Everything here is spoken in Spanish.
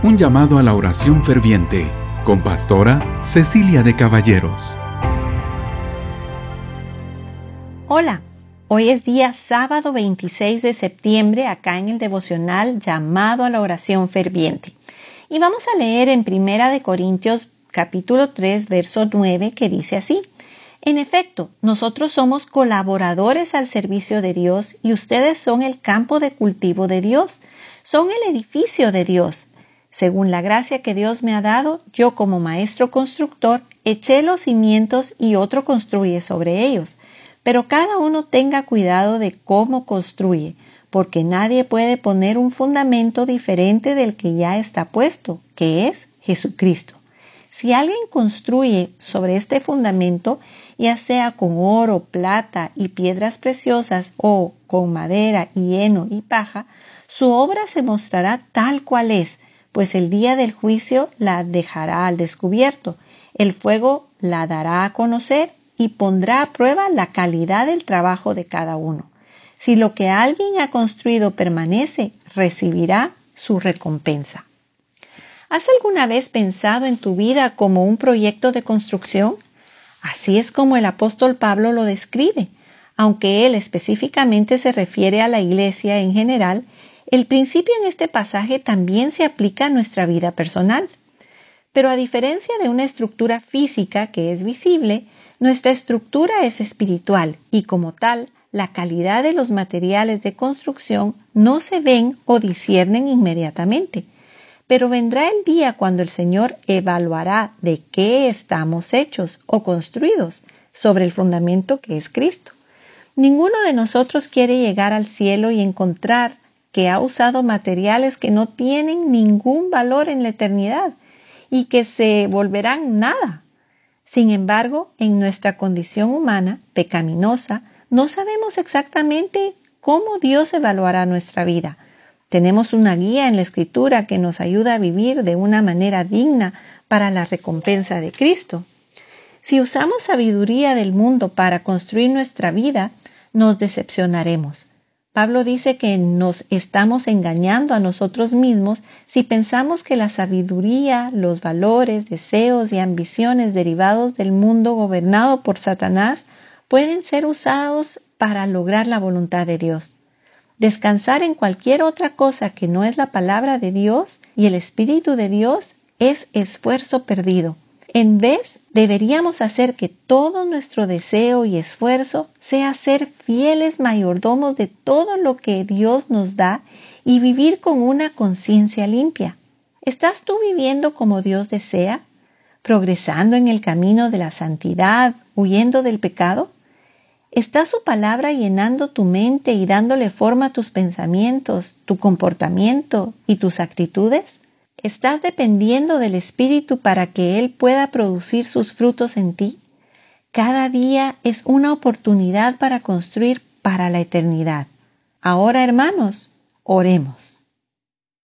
Un llamado a la oración ferviente con pastora Cecilia de Caballeros. Hola, hoy es día sábado 26 de septiembre acá en el devocional llamado a la oración ferviente. Y vamos a leer en Primera de Corintios capítulo 3 verso 9 que dice así: En efecto, nosotros somos colaboradores al servicio de Dios y ustedes son el campo de cultivo de Dios, son el edificio de Dios. Según la gracia que Dios me ha dado, yo como maestro constructor eché los cimientos y otro construye sobre ellos. Pero cada uno tenga cuidado de cómo construye, porque nadie puede poner un fundamento diferente del que ya está puesto, que es Jesucristo. Si alguien construye sobre este fundamento, ya sea con oro, plata y piedras preciosas o con madera, heno y paja, su obra se mostrará tal cual es, pues el día del juicio la dejará al descubierto, el fuego la dará a conocer y pondrá a prueba la calidad del trabajo de cada uno. Si lo que alguien ha construido permanece, recibirá su recompensa. ¿Has alguna vez pensado en tu vida como un proyecto de construcción? Así es como el apóstol Pablo lo describe. Aunque él específicamente se refiere a la iglesia en general, el principio en este pasaje también se aplica a nuestra vida personal. Pero a diferencia de una estructura física que es visible, nuestra estructura es espiritual y como tal, la calidad de los materiales de construcción no se ven o disciernen inmediatamente. Pero vendrá el día cuando el Señor evaluará de qué estamos hechos o construidos sobre el fundamento que es Cristo. Ninguno de nosotros quiere llegar al cielo y encontrar que ha usado materiales que no tienen ningún valor en la eternidad y que se volverán nada. Sin embargo, en nuestra condición humana, pecaminosa, no sabemos exactamente cómo Dios evaluará nuestra vida. Tenemos una guía en la Escritura que nos ayuda a vivir de una manera digna para la recompensa de Cristo. Si usamos sabiduría del mundo para construir nuestra vida, nos decepcionaremos. Pablo dice que nos estamos engañando a nosotros mismos si pensamos que la sabiduría, los valores, deseos y ambiciones derivados del mundo gobernado por Satanás pueden ser usados para lograr la voluntad de Dios. Descansar en cualquier otra cosa que no es la palabra de Dios y el Espíritu de Dios es esfuerzo perdido. En vez, deberíamos hacer que todo nuestro deseo y esfuerzo sea ser fieles mayordomos de todo lo que Dios nos da y vivir con una conciencia limpia. ¿Estás tú viviendo como Dios desea? ¿Progresando en el camino de la santidad, huyendo del pecado? ¿Está su palabra llenando tu mente y dándole forma a tus pensamientos, tu comportamiento y tus actitudes? ¿Estás dependiendo del Espíritu para que Él pueda producir sus frutos en ti? Cada día es una oportunidad para construir para la eternidad. Ahora, hermanos, oremos.